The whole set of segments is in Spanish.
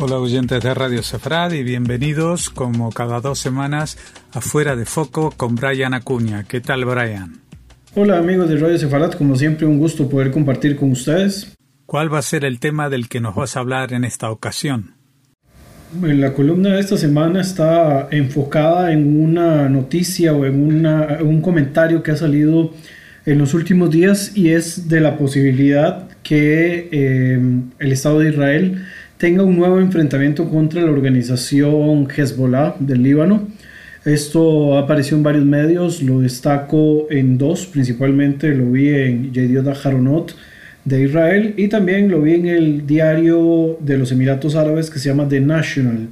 Hola oyentes de Radio Sefrad y bienvenidos como cada dos semanas a Fuera de Foco con Brian Acuña. ¿Qué tal Brian? Hola amigos de Radio Sefarad, como siempre un gusto poder compartir con ustedes. ¿Cuál va a ser el tema del que nos vas a hablar en esta ocasión? La columna de esta semana está enfocada en una noticia o en un comentario que ha salido en los últimos días y es de la posibilidad que eh, el Estado de Israel tenga un nuevo enfrentamiento contra la organización Hezbollah del Líbano. Esto ha aparecido en varios medios, lo destaco en dos, principalmente lo vi en Yediot Haronot de Israel y también lo vi en el diario de los Emiratos Árabes que se llama The National.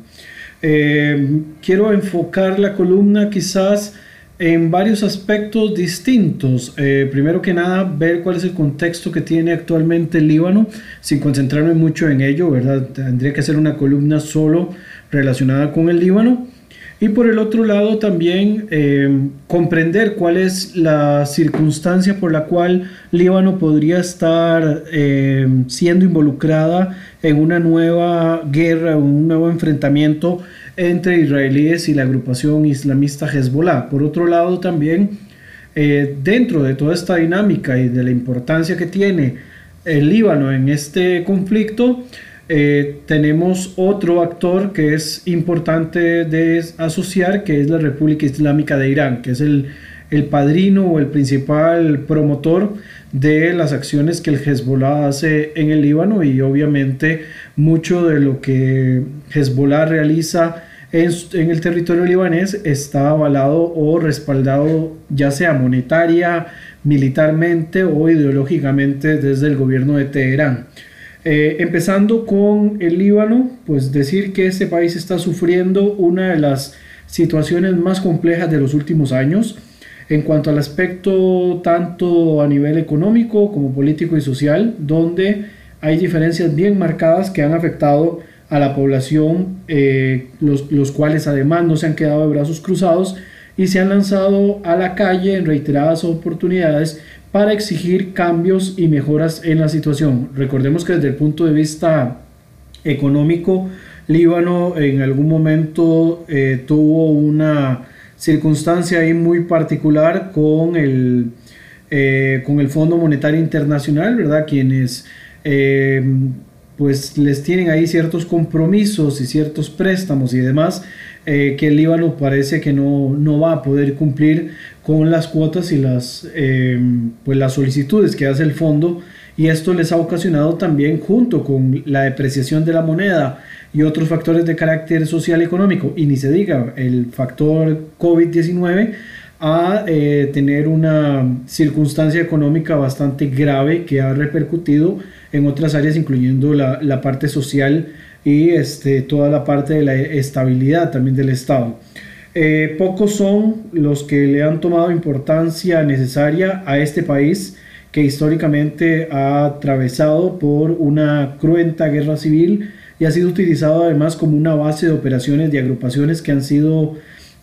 Eh, quiero enfocar la columna quizás en varios aspectos distintos. Eh, primero que nada, ver cuál es el contexto que tiene actualmente el Líbano, sin concentrarme mucho en ello, ¿verdad? Tendría que ser una columna solo relacionada con el Líbano. Y por el otro lado también eh, comprender cuál es la circunstancia por la cual Líbano podría estar eh, siendo involucrada en una nueva guerra, un nuevo enfrentamiento entre israelíes y la agrupación islamista Hezbollah. Por otro lado, también eh, dentro de toda esta dinámica y de la importancia que tiene el Líbano en este conflicto, eh, tenemos otro actor que es importante de asociar, que es la República Islámica de Irán, que es el, el padrino o el principal promotor de las acciones que el Hezbollah hace en el Líbano y obviamente mucho de lo que Hezbollah realiza en, el territorio libanés está avalado o respaldado ya sea monetaria, militarmente o ideológicamente desde el gobierno de Teherán. Eh, empezando con el Líbano, pues decir que este país está sufriendo una de las situaciones más complejas de los últimos años en cuanto al aspecto tanto a nivel económico como político y social, donde hay diferencias bien marcadas que han afectado a la población, eh, los, los, cuales además no se han quedado de brazos cruzados y se han lanzado a la calle en reiteradas oportunidades para exigir cambios y mejoras en la situación. Recordemos que desde el punto de vista económico, Líbano en algún momento eh, tuvo una circunstancia ahí muy particular con el, eh, con el Fondo Monetario Internacional, ¿verdad? Quienes pues les tienen ahí ciertos compromisos y ciertos préstamos y demás eh, que el Líbano parece que no, no, va a poder cumplir con las cuotas y las, eh, pues las solicitudes que hace el fondo. Y esto les ha ocasionado también junto con la depreciación de la moneda y otros factores de carácter social y económico y ni se diga el factor COVID-19 a eh, tener una circunstancia económica bastante grave que ha repercutido en otras áreas, incluyendo la, la parte social y este, toda la parte de la estabilidad también del Estado. Eh, pocos son los que le han tomado importancia necesaria a este país que históricamente ha atravesado por una cruenta guerra civil y ha sido utilizado además como una base de operaciones de agrupaciones que han sido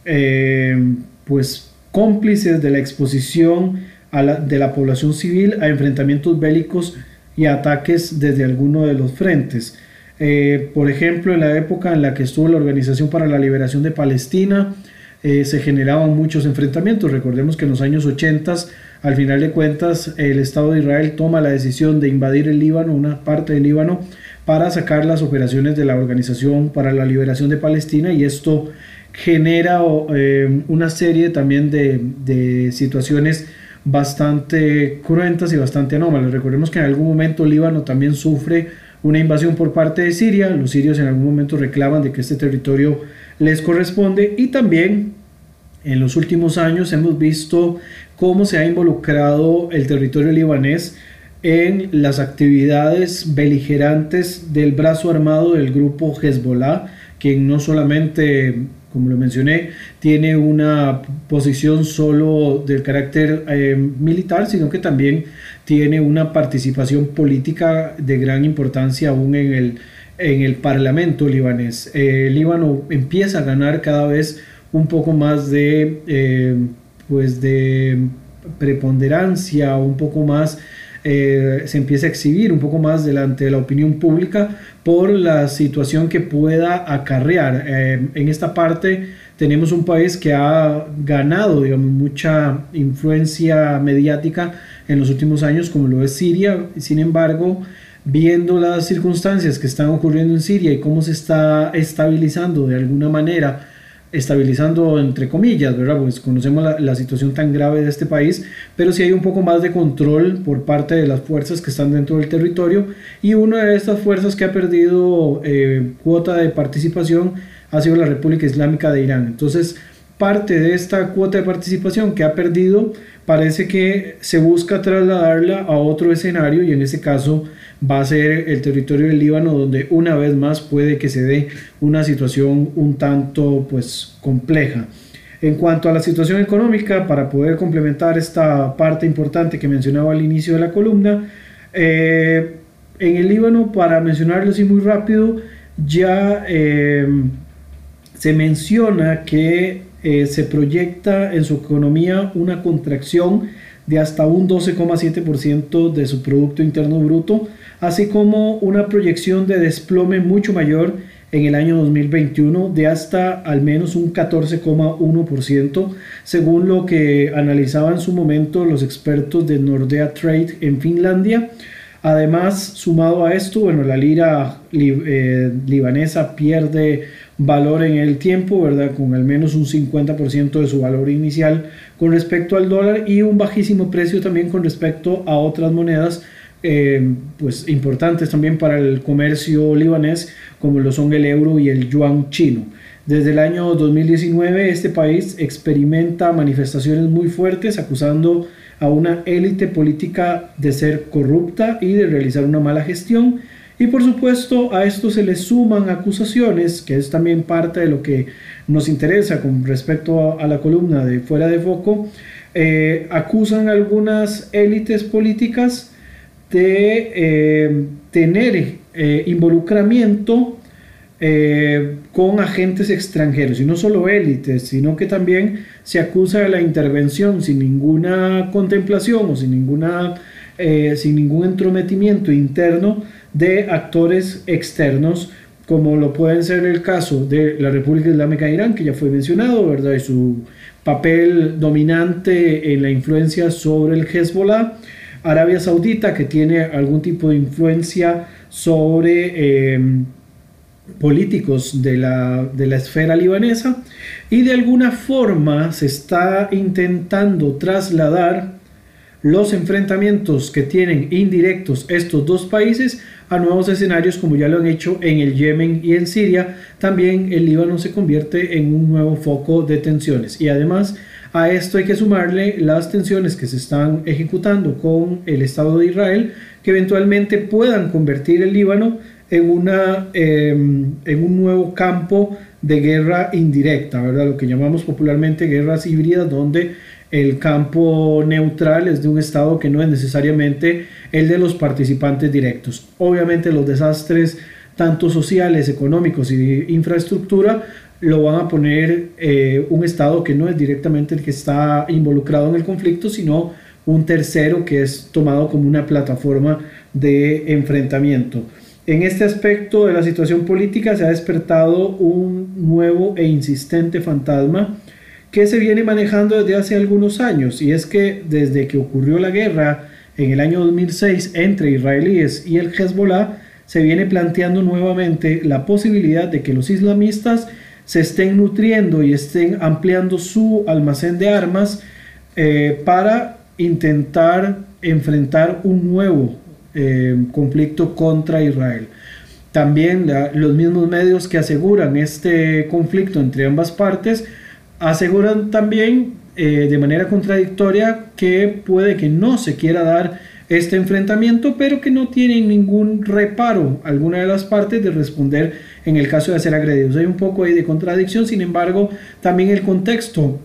eh, pues cómplices de la exposición a la, de la población civil a enfrentamientos bélicos y ataques desde alguno de los frentes. Eh, por ejemplo, en la época en la que estuvo la Organización para la Liberación de Palestina, eh, se generaban muchos enfrentamientos. Recordemos que en los años 80, al final de cuentas, el Estado de Israel toma la decisión de invadir el Líbano, una parte del Líbano, para sacar las operaciones de la Organización para la Liberación de Palestina y esto genera eh, una serie también de, de situaciones bastante cruentas y bastante anómalas. Recordemos que en algún momento Líbano también sufre una invasión por parte de Siria, los sirios en algún momento reclaman de que este territorio les corresponde y también en los últimos años hemos visto cómo se ha involucrado el territorio libanés en las actividades beligerantes del brazo armado del grupo Hezbollah, quien no solamente como lo mencioné, tiene una posición solo del carácter eh, militar, sino que también tiene una participación política de gran importancia aún en el, en el Parlamento libanés. Eh, Líbano empieza a ganar cada vez un poco más de, eh, pues de preponderancia, un poco más eh, se empiece a exhibir un poco más delante de la opinión pública por la situación que pueda acarrear. Eh, en esta parte tenemos un país que ha ganado digamos, mucha influencia mediática en los últimos años, como lo es Siria. Sin embargo, viendo las circunstancias que están ocurriendo en Siria y cómo se está estabilizando de alguna manera, estabilizando entre comillas, ¿verdad? Pues conocemos la, situación tan grave de este país, pero sí hay un poco más de control por parte de las fuerzas que están dentro del territorio y una de estas fuerzas que ha perdido eh, cuota de participación ha sido la República Islámica de Irán. Entonces, parte de esta cuota de participación que ha perdido parece que se busca trasladarla a otro escenario y en ese caso va a ser el territorio del Líbano donde una vez más puede que se dé una situación un tanto pues compleja. En cuanto a la situación económica, para poder complementar esta parte importante que mencionaba al inicio de la columna, eh, en el Líbano, para mencionarlo así muy rápido, ya eh, se menciona que eh, se proyecta en su economía una contracción de hasta un 12,7% de su Producto Interno Bruto, así como una proyección de desplome mucho mayor en el año 2021 de hasta al menos un 14,1%, según lo que analizaban en su momento los expertos de Nordea Trade en Finlandia. Además, sumado a esto, bueno, la lira eh, libanesa pierde valor en el tiempo, ¿verdad? Con al menos un 50% de su valor inicial con respecto al dólar y un bajísimo precio también con respecto a otras monedas eh, pues importantes también para el comercio libanés como lo son el euro y el yuan chino. Desde el año 2019 este país experimenta manifestaciones muy fuertes acusando a una élite política de ser corrupta y de realizar una mala gestión y por supuesto a esto se le suman acusaciones, que es también parte de lo que nos interesa con respecto a, la columna de fuera de foco, eh, acusan algunas élites políticas de eh, tener eh, involucramiento con agentes extranjeros, y no solo élites, sino que también se acusa de la intervención sin ninguna contemplación o sin, ninguna, sin ningún entrometimiento interno de actores externos, como lo pueden ser el caso de la República Islámica de Irán, que ya fue mencionado, ¿verdad? Y su papel dominante en la influencia sobre el Hezbollah. Arabia Saudita, que tiene algún tipo de influencia sobre em, políticos de la, de la esfera libanesa. Y de alguna forma se está intentando trasladar los enfrentamientos que tienen indirectos estos dos países a nuevos escenarios como ya lo han hecho en el Yemen y en Siria, también el Líbano se convierte en un nuevo foco de tensiones. Y además a esto hay que sumarle las tensiones que se están ejecutando con el Estado de Israel, que eventualmente puedan convertir el Líbano en, una, em, en un nuevo campo de guerra indirecta, ¿verdad? lo que llamamos popularmente guerras híbridas, donde el campo neutral es de un Estado que no es necesariamente el de los participantes directos. Obviamente los desastres, tanto sociales, económicos y de infraestructura, lo van a poner eh, un Estado que no es directamente el que está involucrado en el conflicto, sino un tercero que es tomado como una plataforma de enfrentamiento. En este aspecto de la situación política se ha despertado un nuevo e insistente fantasma que se viene manejando desde hace algunos años y es que desde que ocurrió la guerra en el año 2006 entre israelíes y el Hezbollah, se viene planteando nuevamente la posibilidad de que los islamistas se estén nutriendo y estén ampliando su almacén de armas eh, para intentar enfrentar un nuevo eh, conflicto contra Israel. También los mismos medios que aseguran este conflicto entre ambas partes aseguran también eh, de manera contradictoria que puede que no se quiera dar este enfrentamiento, pero que no tienen ningún reparo alguna de las partes de responder en el caso de ser agredidos. Hay un poco ahí de contradicción, sin embargo, también el contexto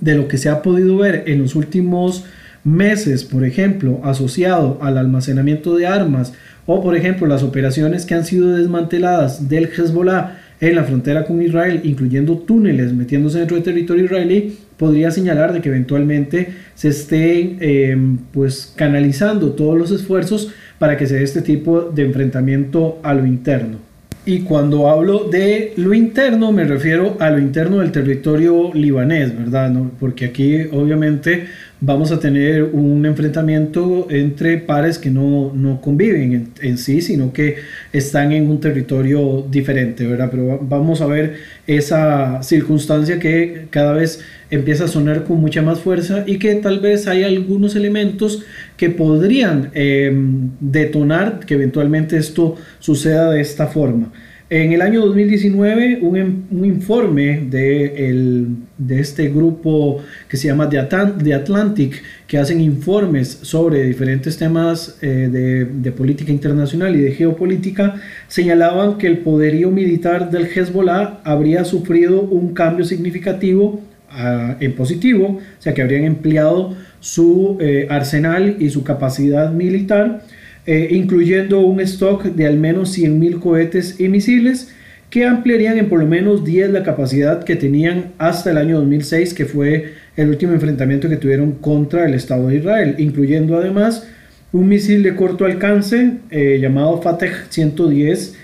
de lo que se ha podido ver en los últimos meses, por ejemplo, asociado al almacenamiento de armas o, por ejemplo, las operaciones que han sido desmanteladas del Hezbollah en la frontera con Israel, incluyendo túneles metiéndose dentro del territorio israelí, podría señalar de que eventualmente se estén em, pues canalizando todos los esfuerzos para que se dé este tipo de enfrentamiento a lo interno. Y cuando hablo de lo interno, me refiero a lo interno del territorio libanés, ¿verdad? Porque aquí obviamente vamos a tener un enfrentamiento entre pares que no, no conviven en, sí, sino que están en un territorio diferente, ¿verdad? Pero vamos a ver esa circunstancia que cada vez empieza a sonar con mucha más fuerza y que tal vez hay algunos elementos que podrían eh, detonar que eventualmente esto suceda de esta forma. En el año 2019, un, un informe de, el, de, este grupo que se llama The, Atlantic, que hacen informes sobre diferentes temas eh, de, de, política internacional y de geopolítica, señalaban que el poderío militar del Hezbollah habría sufrido un cambio significativo ah, en positivo, o sea que habrían empleado su eh, arsenal y su capacidad militar eh, incluyendo un stock de al menos 100.000 cohetes y misiles que ampliarían en por lo menos 10 la capacidad que tenían hasta el año 2006, que fue el último enfrentamiento que tuvieron contra el Estado de Israel, incluyendo además un misil de corto alcance eh, llamado Fateh 110.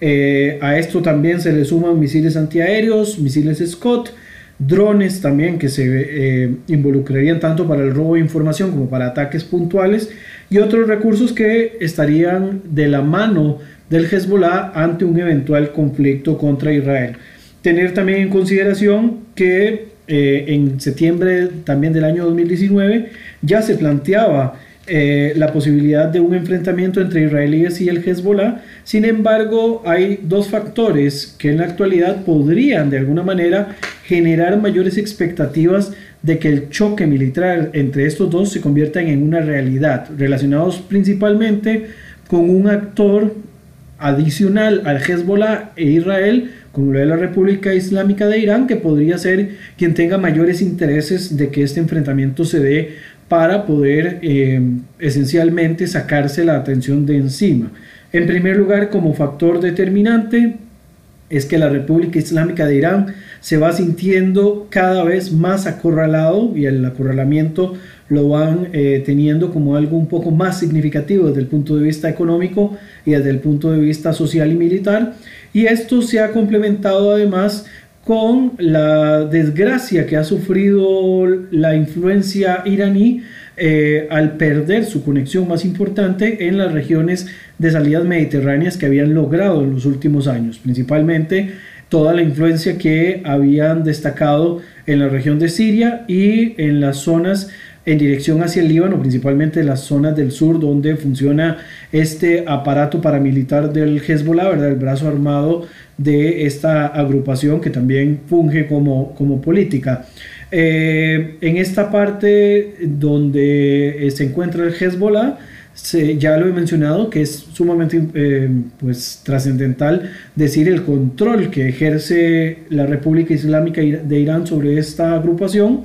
Eh, a esto también se le suman misiles antiaéreos, misiles Scott, drones también que se involucrarían tanto para el robo de información como para ataques puntuales y otros recursos que estarían de la mano del Hezbollah ante un eventual conflicto contra Israel. Tener también en consideración que eh, en septiembre también del año 2019 ya se planteaba eh, la posibilidad de un enfrentamiento entre israelíes y el Hezbollah. Sin embargo, hay dos factores que en la actualidad podrían de alguna manera generar mayores expectativas de que el choque militar entre estos dos se convierta en una realidad, relacionados principalmente con un actor adicional al Hezbollah e Israel, como lo es la República Islámica de Irán, que podría ser quien tenga mayores intereses de que este enfrentamiento se dé para poder eh, esencialmente sacarse la atención de encima. En primer lugar, como factor determinante, es que la República Islámica de Irán se va sintiendo cada vez más acorralado y el acorralamiento lo van eh, teniendo como algo un poco más significativo desde el punto de vista económico y desde el punto de vista social y militar. Y esto se ha complementado además con la desgracia que ha sufrido la influencia iraní eh, al perder su conexión más importante en las regiones de salidas mediterráneas que habían logrado en los últimos años, principalmente toda la influencia que habían destacado en la región de Siria y en las zonas en dirección hacia el Líbano, principalmente las zonas del sur donde funciona este aparato paramilitar del Hezbollah, ¿verdad? el brazo armado de esta agrupación que también funge como, como política. Eh, en esta parte donde eh, se encuentra el Hezbollah, ya lo he mencionado, que es sumamente eh, pues, trascendental decir el control que ejerce la República Islámica de Irán sobre esta agrupación,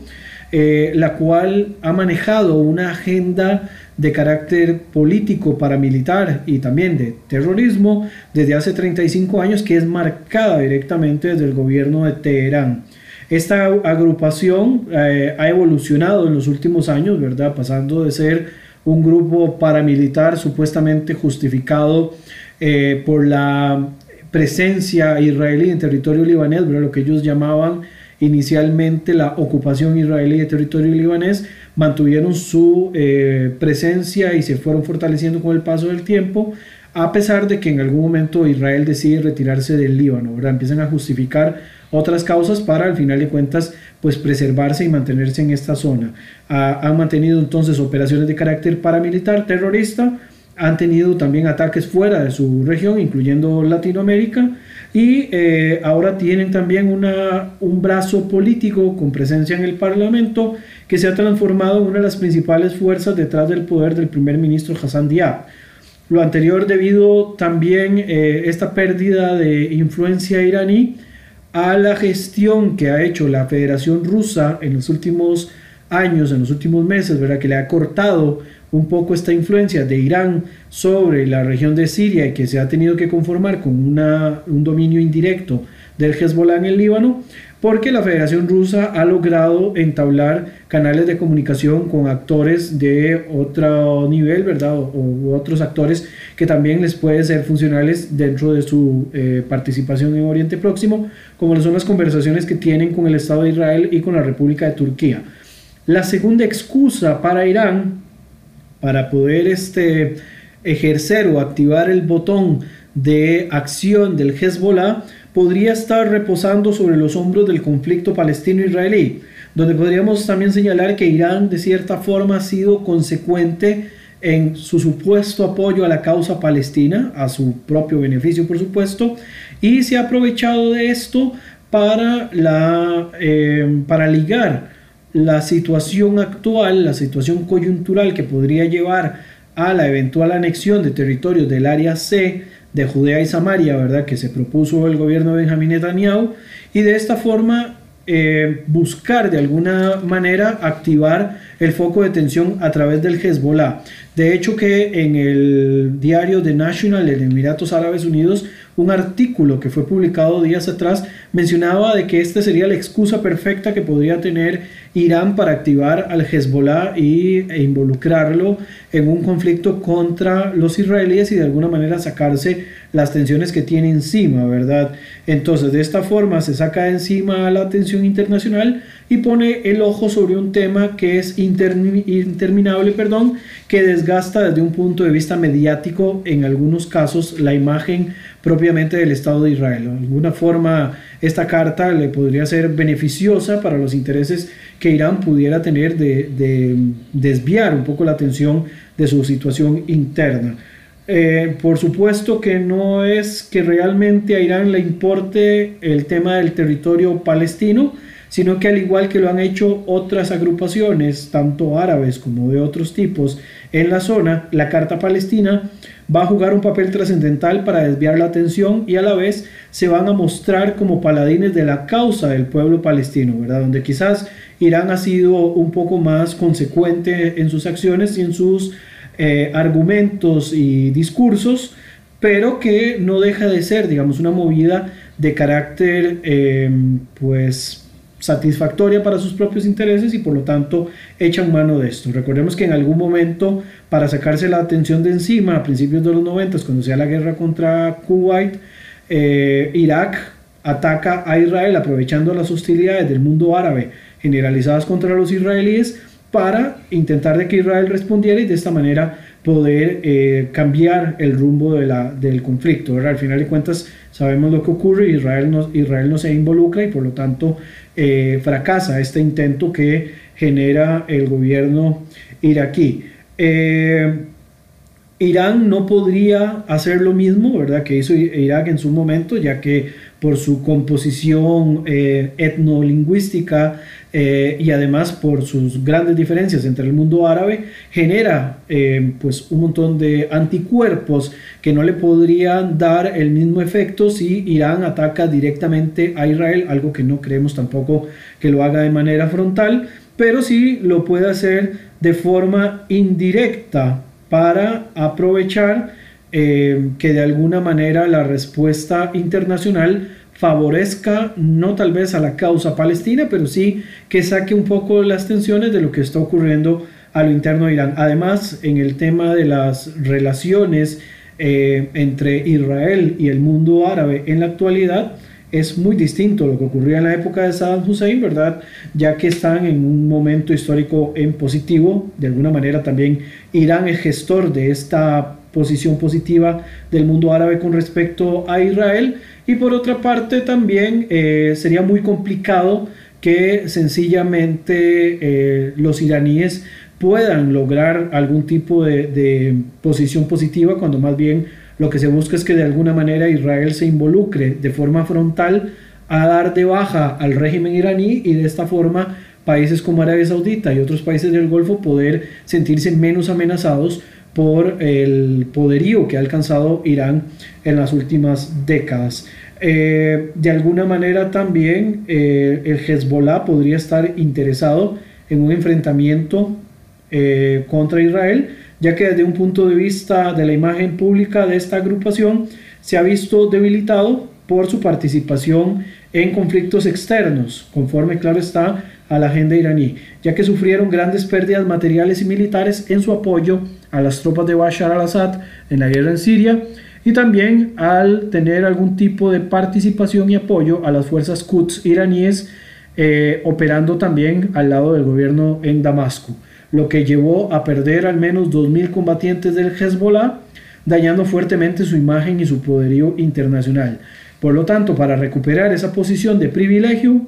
la cual ha manejado una agenda de carácter político, paramilitar y también de terrorismo desde hace 35 años que es marcada directamente desde el gobierno de Teherán. Esta agrupación eh, ha evolucionado en los últimos años, ¿verdad? Pasando de ser un grupo paramilitar supuestamente justificado eh, por la presencia israelí en territorio libanés, ¿verdad? lo que ellos llamaban inicialmente la ocupación israelí de territorio libanés, mantuvieron su eh, presencia y se fueron fortaleciendo con el paso del tiempo, a pesar de que en algún momento Israel decide retirarse del Líbano, ¿verdad? empiezan a justificar otras causas para al final de cuentas pues preservarse y mantenerse en esta zona. han mantenido entonces operaciones de carácter paramilitar terrorista, han tenido también ataques fuera de su región, incluyendo Latinoamérica, y eh, ahora tienen también una, un brazo político con presencia en el Parlamento que se ha transformado en una de las principales fuerzas detrás del poder del primer ministro Hassan Diab. Lo anterior debido también eh, esta pérdida de influencia iraní a la gestión que ha hecho la Federación Rusa en los últimos años, en los últimos meses, ¿verdad? que le ha cortado un poco esta influencia de Irán sobre la región de Siria y que se ha tenido que conformar con una, un dominio indirecto del Hezbollah en el Líbano, porque la Federación Rusa ha logrado entablar canales de comunicación con actores de otro nivel, ¿verdad? O, otros actores que también les pueden ser funcionales dentro de su eh, participación en Oriente Próximo, como son las conversaciones que tienen con el Estado de Israel y con la República de Turquía. La segunda excusa para Irán, para poder este, ejercer o activar el botón de acción del Hezbollah, podría estar reposando sobre los hombros del conflicto palestino-israelí, donde podríamos también señalar que Irán de cierta forma ha sido consecuente en su supuesto apoyo a la causa palestina, a su propio beneficio por supuesto, y se ha aprovechado de esto para, la, eh, para ligar la situación actual, la situación coyuntural que podría llevar a la eventual anexión de territorios del área C de Judea y Samaria, ¿verdad? Que se propuso el gobierno de Benjamín Netanyahu y de esta forma eh, buscar de alguna manera activar el foco de tensión a través del Hezbollah. De hecho que en el diario The National de Emiratos Árabes Unidos un artículo que fue publicado días atrás mencionaba de que esta sería la excusa perfecta que podría tener Irán para activar al Hezbollah y, e involucrarlo en un conflicto contra los israelíes y de alguna manera sacarse las tensiones que tiene encima, ¿verdad? Entonces, de esta forma se saca encima la atención internacional y pone el ojo sobre un tema que es interminable, perdón, que desgasta desde un punto de vista mediático en algunos casos la imagen propiamente del Estado de Israel. De alguna forma, esta carta le podría ser beneficiosa para los intereses que Irán pudiera tener de, desviar un poco la atención de su situación interna. Eh, por supuesto que no es que realmente a Irán le importe el tema del territorio palestino, sino que al igual que lo han hecho otras agrupaciones, tanto árabes como de otros tipos en la zona, la Carta Palestina va a jugar un papel trascendental para desviar la atención y a la vez se van a mostrar como paladines de la causa del pueblo palestino, ¿verdad? Donde quizás Irán ha sido un poco más consecuente en sus acciones y en sus eh, argumentos y discursos, pero que no deja de ser, digamos, una movida de carácter, eh, pues, satisfactoria para sus propios intereses y por lo tanto echan mano de esto. Recordemos que en algún momento para sacarse la atención de encima a principios de los 90 cuando sea la guerra contra Kuwait, eh, Irak ataca a Israel aprovechando las hostilidades del mundo árabe generalizadas contra los israelíes para intentar de que Israel respondiera y de esta manera poder eh, cambiar el rumbo de la, del conflicto. Al final de cuentas sabemos lo que ocurre, Israel no, Israel no se involucra y por lo tanto eh, fracasa este intento que genera el gobierno iraquí. Eh, Irán no podría hacer lo mismo, ¿verdad? Que hizo Irak en su momento, ya que por su composición eh, etnolingüística eh, y además por sus grandes diferencias entre el mundo árabe, genera eh, pues un montón de anticuerpos que no le podrían dar el mismo efecto si Irán ataca directamente a Israel, algo que no creemos tampoco que lo haga de manera frontal, pero sí lo puede hacer de forma indirecta para aprovechar eh, que de alguna manera la respuesta internacional favorezca no tal vez a la causa palestina, pero sí que saque un poco las tensiones de lo que está ocurriendo a lo interno de Irán. Además, en el tema de las relaciones eh, entre Israel y el mundo árabe en la actualidad, es muy distinto lo que ocurría en la época de Saddam Hussein, ¿verdad? Ya que están en un momento histórico en positivo, de alguna manera también Irán es gestor de esta posición positiva del mundo árabe con respecto a Israel. Y por otra parte también eh, sería muy complicado que sencillamente eh, los iraníes puedan lograr algún tipo de, de posición positiva cuando más bien lo que se busca es que de alguna manera Israel se involucre de forma frontal a dar de baja al régimen iraní y de esta forma países como Arabia Saudita y otros países del Golfo poder sentirse menos amenazados por el poderío que ha alcanzado Irán en las últimas décadas. Eh, de alguna manera también eh, el Hezbollah podría estar interesado en un enfrentamiento eh, contra Israel, ya que desde un punto de vista de la imagen pública de esta agrupación se ha visto debilitado por su participación en conflictos externos, conforme claro está a la agenda iraní, ya que sufrieron grandes pérdidas materiales y militares en su apoyo a las tropas de Bashar al-Assad en la guerra en Siria y también al tener algún tipo de participación y apoyo a las fuerzas Quds iraníes eh, operando también al lado del gobierno en Damasco, lo que llevó a perder al menos 2.000 combatientes del Hezbollah, dañando fuertemente su imagen y su poderío internacional. Por lo tanto, para recuperar esa posición de privilegio,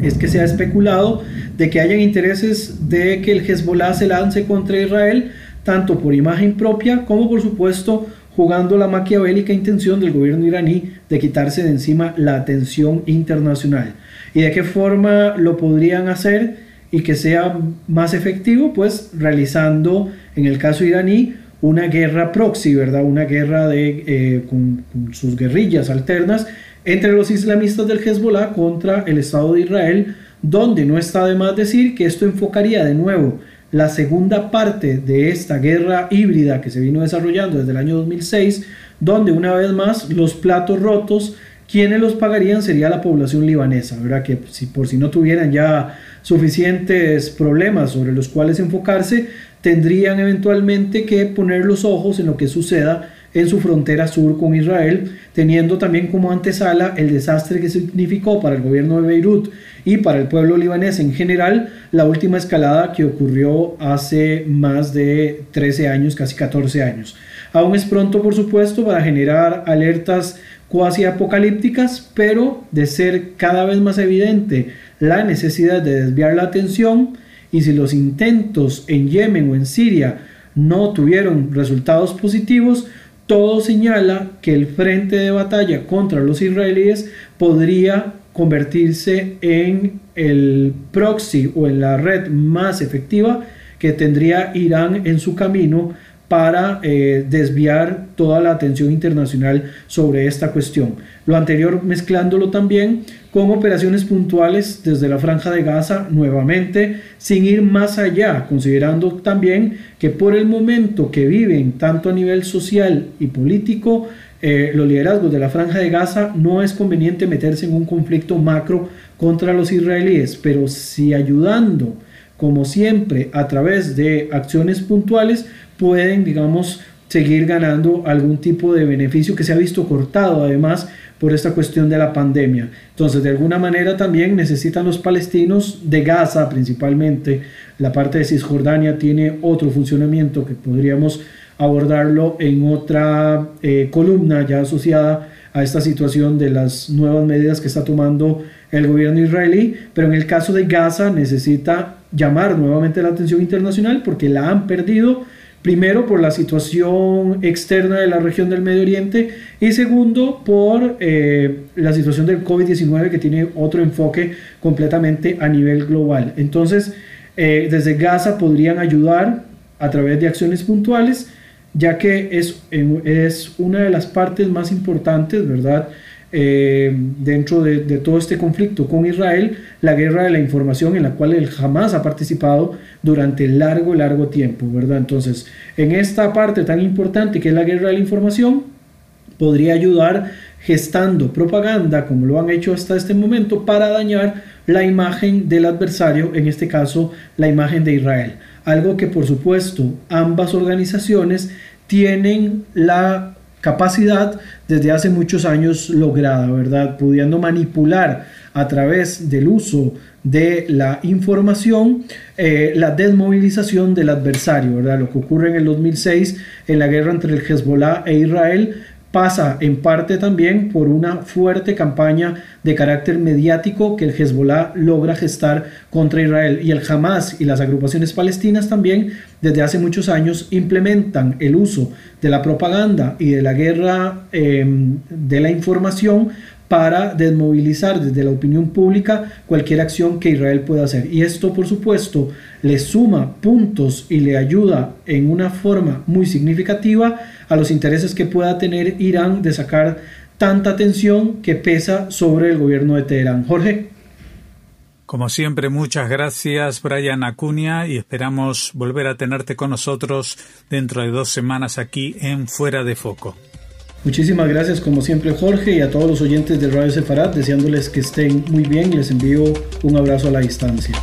es que se ha especulado de que hayan intereses de que el Hezbollah se lance contra Israel, tanto por imagen propia como por supuesto jugando la maquiavélica intención del gobierno iraní de quitarse de encima la atención internacional. ¿Y de qué forma lo podrían hacer y que sea más efectivo? Pues realizando, en el caso iraní, una guerra proxy, ¿verdad? Una guerra de, eh, con, con sus guerrillas alternas entre los islamistas del Hezbollah contra el Estado de Israel, donde no está de más decir que esto enfocaría de nuevo la segunda parte de esta guerra híbrida que se vino desarrollando desde el año 2006, donde una vez más los platos rotos, quienes los pagarían sería la población libanesa, ¿verdad? Que si, por si no tuvieran ya suficientes problemas sobre los cuales enfocarse, tendrían eventualmente que poner los ojos en lo que suceda en su frontera sur con Israel, teniendo también como antesala el desastre que significó para el gobierno de Beirut y para el pueblo libanés en general la última escalada que ocurrió hace más de 13 años, casi 14 años. Aún es pronto, por supuesto, para generar alertas cuasi apocalípticas, pero de ser cada vez más evidente la necesidad de desviar la atención y si los intentos en Yemen o en Siria no tuvieron resultados positivos, todo señala que el frente de batalla contra los israelíes podría convertirse en el proxy o en la red más efectiva que tendría Irán en su camino para eh, desviar toda la atención internacional sobre esta cuestión. Lo anterior mezclándolo también con operaciones puntuales desde la franja de Gaza nuevamente, sin ir más allá, considerando también que por el momento que viven tanto a nivel social y político, eh, los liderazgos de la franja de Gaza no es conveniente meterse en un conflicto macro contra los israelíes, pero si ayudando, como siempre, a través de acciones puntuales, pueden, digamos, seguir ganando algún tipo de beneficio que se ha visto cortado además por esta cuestión de la pandemia. Entonces, de alguna manera también necesitan los palestinos de Gaza principalmente. La parte de Cisjordania tiene otro funcionamiento que podríamos abordarlo en otra eh, columna ya asociada a esta situación de las nuevas medidas que está tomando el gobierno israelí, pero en el caso de Gaza necesita llamar nuevamente la atención internacional porque la han perdido, primero por la situación externa de la región del Medio Oriente y segundo por eh, la situación del COVID-19 que tiene otro enfoque completamente a nivel global. Entonces, eh, desde Gaza podrían ayudar a través de acciones puntuales ya que es, es una de las partes más importantes, ¿verdad? Eh, dentro de, todo este conflicto con Israel, la guerra de la información en la cual él jamás ha participado durante largo, largo tiempo, ¿verdad? Entonces, en esta parte tan importante que es la guerra de la información, podría ayudar gestando propaganda, como lo han hecho hasta este momento, para dañar la imagen del adversario, en este caso la imagen de Israel algo que por supuesto ambas organizaciones tienen la capacidad desde hace muchos años lograda, ¿verdad? Pudiendo manipular a través del uso de la información eh, la desmovilización del adversario, ¿verdad? Lo que ocurre en el 2006 en la guerra entre el Hezbollah e Israel pasa en parte también por una fuerte campaña de carácter mediático que el Hezbollah logra gestar contra Israel. Y el Hamas y las agrupaciones palestinas también desde hace muchos años implementan el uso de la propaganda y de la guerra em, de la información para desmovilizar desde la opinión pública cualquier acción que Israel pueda hacer. Y esto, por supuesto, le suma puntos y le ayuda en una forma muy significativa a los intereses que pueda tener Irán de sacar tanta atención que pesa sobre el gobierno de Teherán. Jorge. Como siempre, muchas gracias Brian Acuña y esperamos volver a tenerte con nosotros dentro de dos semanas aquí en Fuera de Foco. Muchísimas gracias como siempre Jorge y a todos los oyentes de Radio Sefarad, deseándoles que estén muy bien y les envío un abrazo a la distancia.